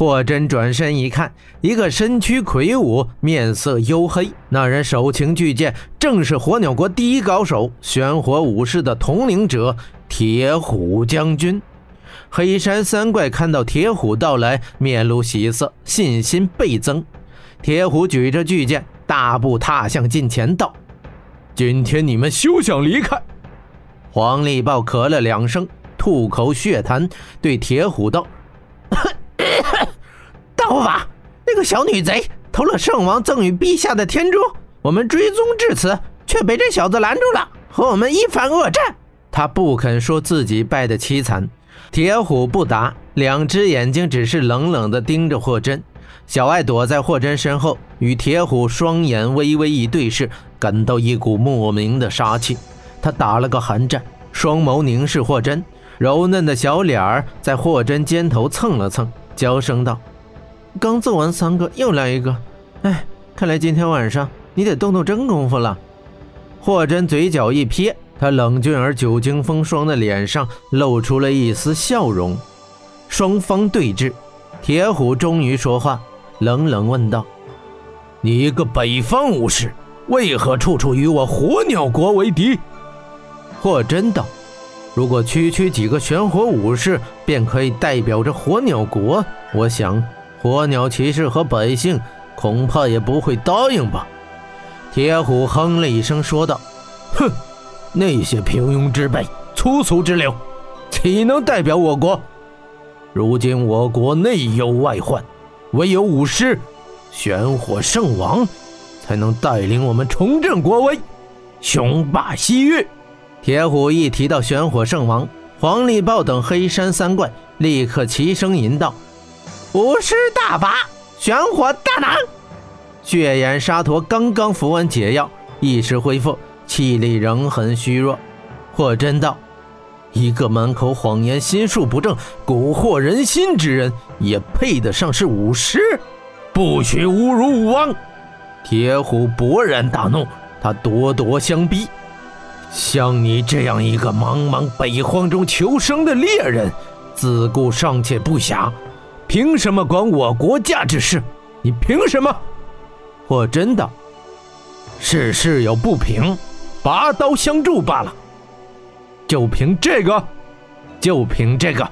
霍真转身一看，一个身躯魁梧、面色黝黑，那人手擎巨剑，正是火鸟国第一高手、玄火武士的统领者铁虎将军。黑山三怪看到铁虎到来，面露喜色，信心倍增。铁虎举着巨剑，大步踏向近前，道：“今天你们休想离开！”黄立豹咳了两声，吐口血痰，对铁虎道。护法，那个小女贼偷了圣王赠予陛下的天珠，我们追踪至此，却被这小子拦住了，和我们一番恶战。他不肯说自己败得凄惨。铁虎不答，两只眼睛只是冷冷地盯着霍真。小艾躲在霍真身后，与铁虎双眼微微一对视，感到一股莫名的杀气。他打了个寒战，双眸凝视霍真，柔嫩的小脸儿在霍真肩头蹭了蹭。娇声道：“刚揍完三个，又来一个。哎，看来今天晚上你得动动真功夫了。”霍真嘴角一撇，他冷峻而久经风霜的脸上露出了一丝笑容。双方对峙，铁虎终于说话，冷冷问道：“你一个北方武士，为何处处与我火鸟国为敌？”霍真道。如果区区几个玄火武士便可以代表着火鸟国，我想火鸟骑士和百姓恐怕也不会答应吧。铁虎哼了一声，说道：“哼，那些平庸之辈、粗俗之流，岂能代表我国？如今我国内忧外患，唯有武师玄火圣王才能带领我们重振国威，雄霸西域。”铁虎一提到玄火圣王，黄立豹等黑山三怪立刻齐声吟道：“武师大法，玄火大能！”血眼沙陀刚刚服完解药，一时恢复，气力仍很虚弱。霍真道：“一个满口谎言、心术不正、蛊惑人心之人，也配得上是武师？不许侮辱武王！”铁虎勃然大怒，他咄咄相逼。像你这样一个茫茫北荒中求生的猎人，自顾尚且不暇，凭什么管我国家之事？你凭什么？霍真的，世事有不平，拔刀相助罢了。就凭这个？就凭这个？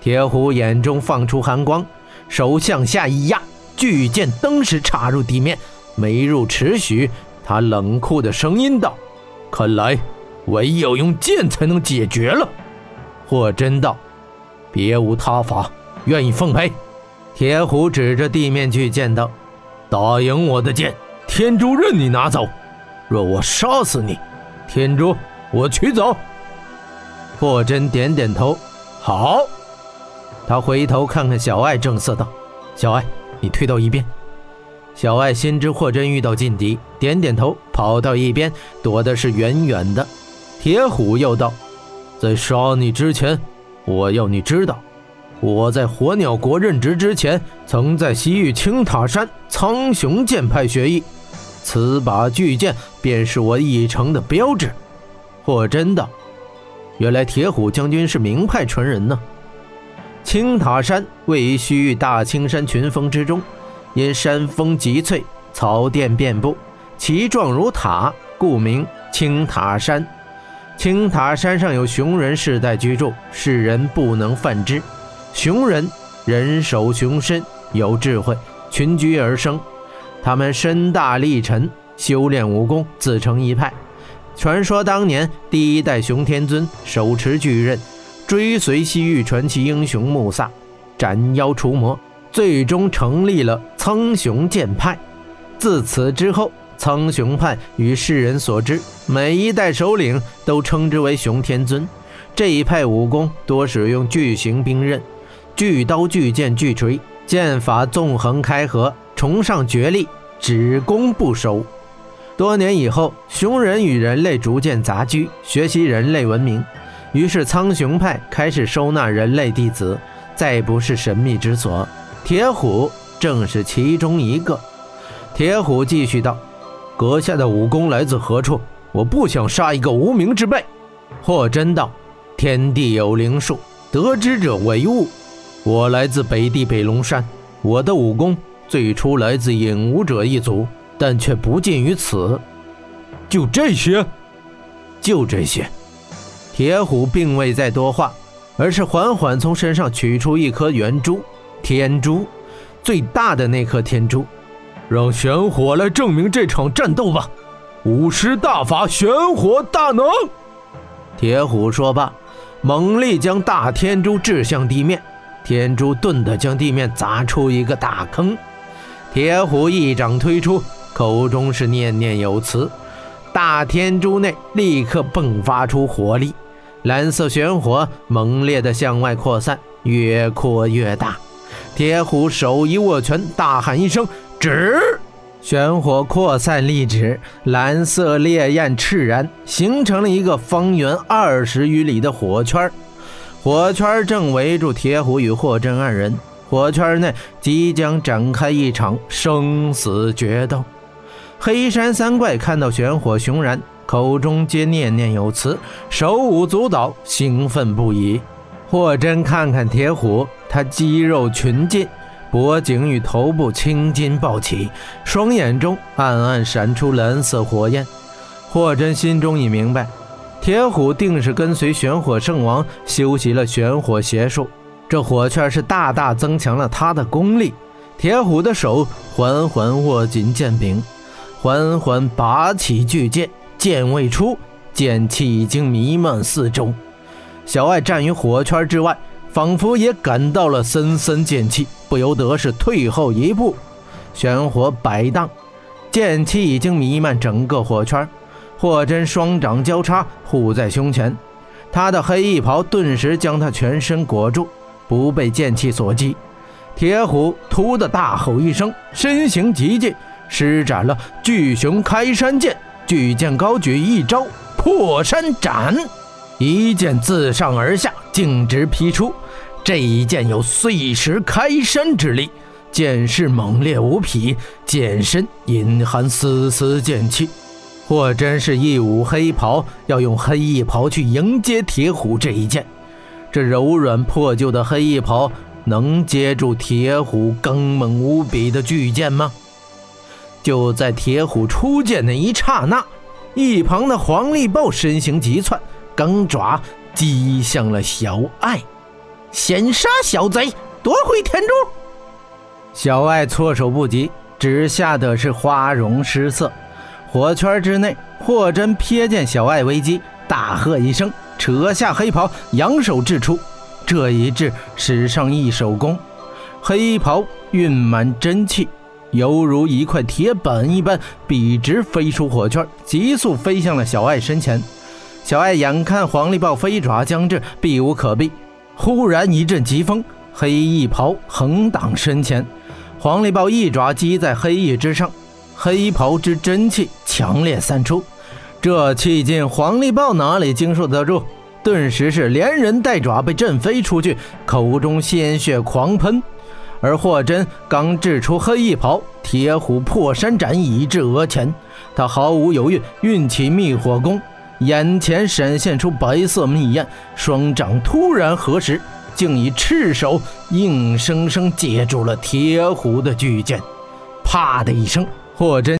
铁虎眼中放出寒光，手向下一压，巨剑登时插入地面，没入尺许。他冷酷的声音道。看来唯有用剑才能解决了。霍真道：“别无他法，愿意奉陪。”铁虎指着地面巨剑道：“打赢我的剑，天珠任你拿走；若我杀死你，天珠我取走。”霍真点点头：“好。”他回头看看小艾，正色道：“小艾，你退到一边。”小艾心知霍真遇到劲敌，点点头，跑到一边躲的是远远的。铁虎又道：“在杀你之前，我要你知道，我在火鸟国任职之前，曾在西域青塔山苍雄剑派学艺，此把巨剑便是我一成的标志。”霍真道：“原来铁虎将军是名派传人呢。”青塔山位于西域大青山群峰之中。因山峰极翠，草甸遍布，其状如塔，故名青塔山。青塔山上有熊人世代居住，世人不能犯之。熊人人首熊身，有智慧，群居而生。他们身大力沉，修炼武功，自成一派。传说当年第一代熊天尊手持巨刃，追随西域传奇英雄穆萨，斩妖除魔。最终成立了苍雄剑派。自此之后，苍雄派与世人所知，每一代首领都称之为熊天尊。这一派武功多使用巨型兵刃，巨刀、巨剑、巨锤，剑法纵横开合，崇尚绝力，只攻不守。多年以后，熊人与人类逐渐杂居，学习人类文明，于是苍熊派开始收纳人类弟子，再不是神秘之所。铁虎正是其中一个。铁虎继续道：“阁下的武功来自何处？我不想杀一个无名之辈。”霍真道：“天地有灵数，得之者为物。我来自北地北龙山，我的武功最初来自影武者一族，但却不尽于此。就这些，就这些。铁虎并未再多话，而是缓缓从身上取出一颗圆珠，天珠，最大的那颗天珠。让玄火来证明这场战斗吧！五师大法，玄火大能。铁虎说罢，猛力将大天珠掷向地面，天珠顿地将地面砸出一个大坑。铁虎一掌推出，口中是念念有词，大天珠内立刻迸发出火力，蓝色玄火猛烈地向外扩散，越扩越大。铁虎手一握拳，大喊一声。止！玄火扩散立止，蓝色烈焰炽燃，形成了一个方圆二十余里的火圈。火圈正围住铁虎与霍真二人，火圈内即将展开一场生死决斗。黑山三怪看到玄火熊燃，口中皆念念有词，手舞足蹈，兴奋不已。霍真看看铁虎，他肌肉群劲。脖颈与头部青筋暴起，双眼中暗暗闪出蓝色火焰。霍真心中已明白，铁虎定是跟随玄火圣王修习了玄火邪术，这火圈是大大增强了他的功力。铁虎的手缓缓握紧剑柄，缓缓拔起巨剑，剑未出，剑气已经弥漫四周。小艾站于火圈之外。仿佛也感到了森森剑气，不由得是退后一步。玄火摆荡，剑气已经弥漫整个火圈。霍真双掌交叉护在胸前，他的黑衣袍顿时将他全身裹住，不被剑气所击。铁虎突的大吼一声，身形急进，施展了巨熊开山剑，巨剑高举，一招破山斩。一剑自上而下，径直劈出。这一剑有碎石开山之力，剑势猛烈无匹，剑身隐含丝丝剑气。或真是一舞黑袍，要用黑衣袍去迎接铁虎这一剑。这柔软破旧的黑衣袍能接住铁虎刚猛无比的巨剑吗？就在铁虎出剑那一刹那，一旁的黄立豹身形急窜。钢爪击向了小爱，先杀小贼，夺回天珠。小爱措手不及，只吓得是花容失色。火圈之内，霍真瞥见小爱危机，大喝一声，扯下黑袍，扬手掷出。这一掷，使上一手功，黑袍蕴满真气，犹如一块铁板一般，笔直飞出火圈，急速飞向了小爱身前。小艾眼看黄力豹飞爪将至，避无可避。忽然一阵疾风，黑衣袍横挡身前，黄力豹一爪击在黑翼之上，黑袍之真气强烈散出。这气劲，黄力豹哪里经受得住？顿时是连人带爪被震飞出去，口中鲜血狂喷。而霍真刚掷出黑衣袍，铁虎破山斩已至额前，他毫无犹豫运起密火功。眼前闪现出白色密焰，双掌突然合十，竟以赤手硬生生接住了铁虎的巨剑。啪的一声，霍真。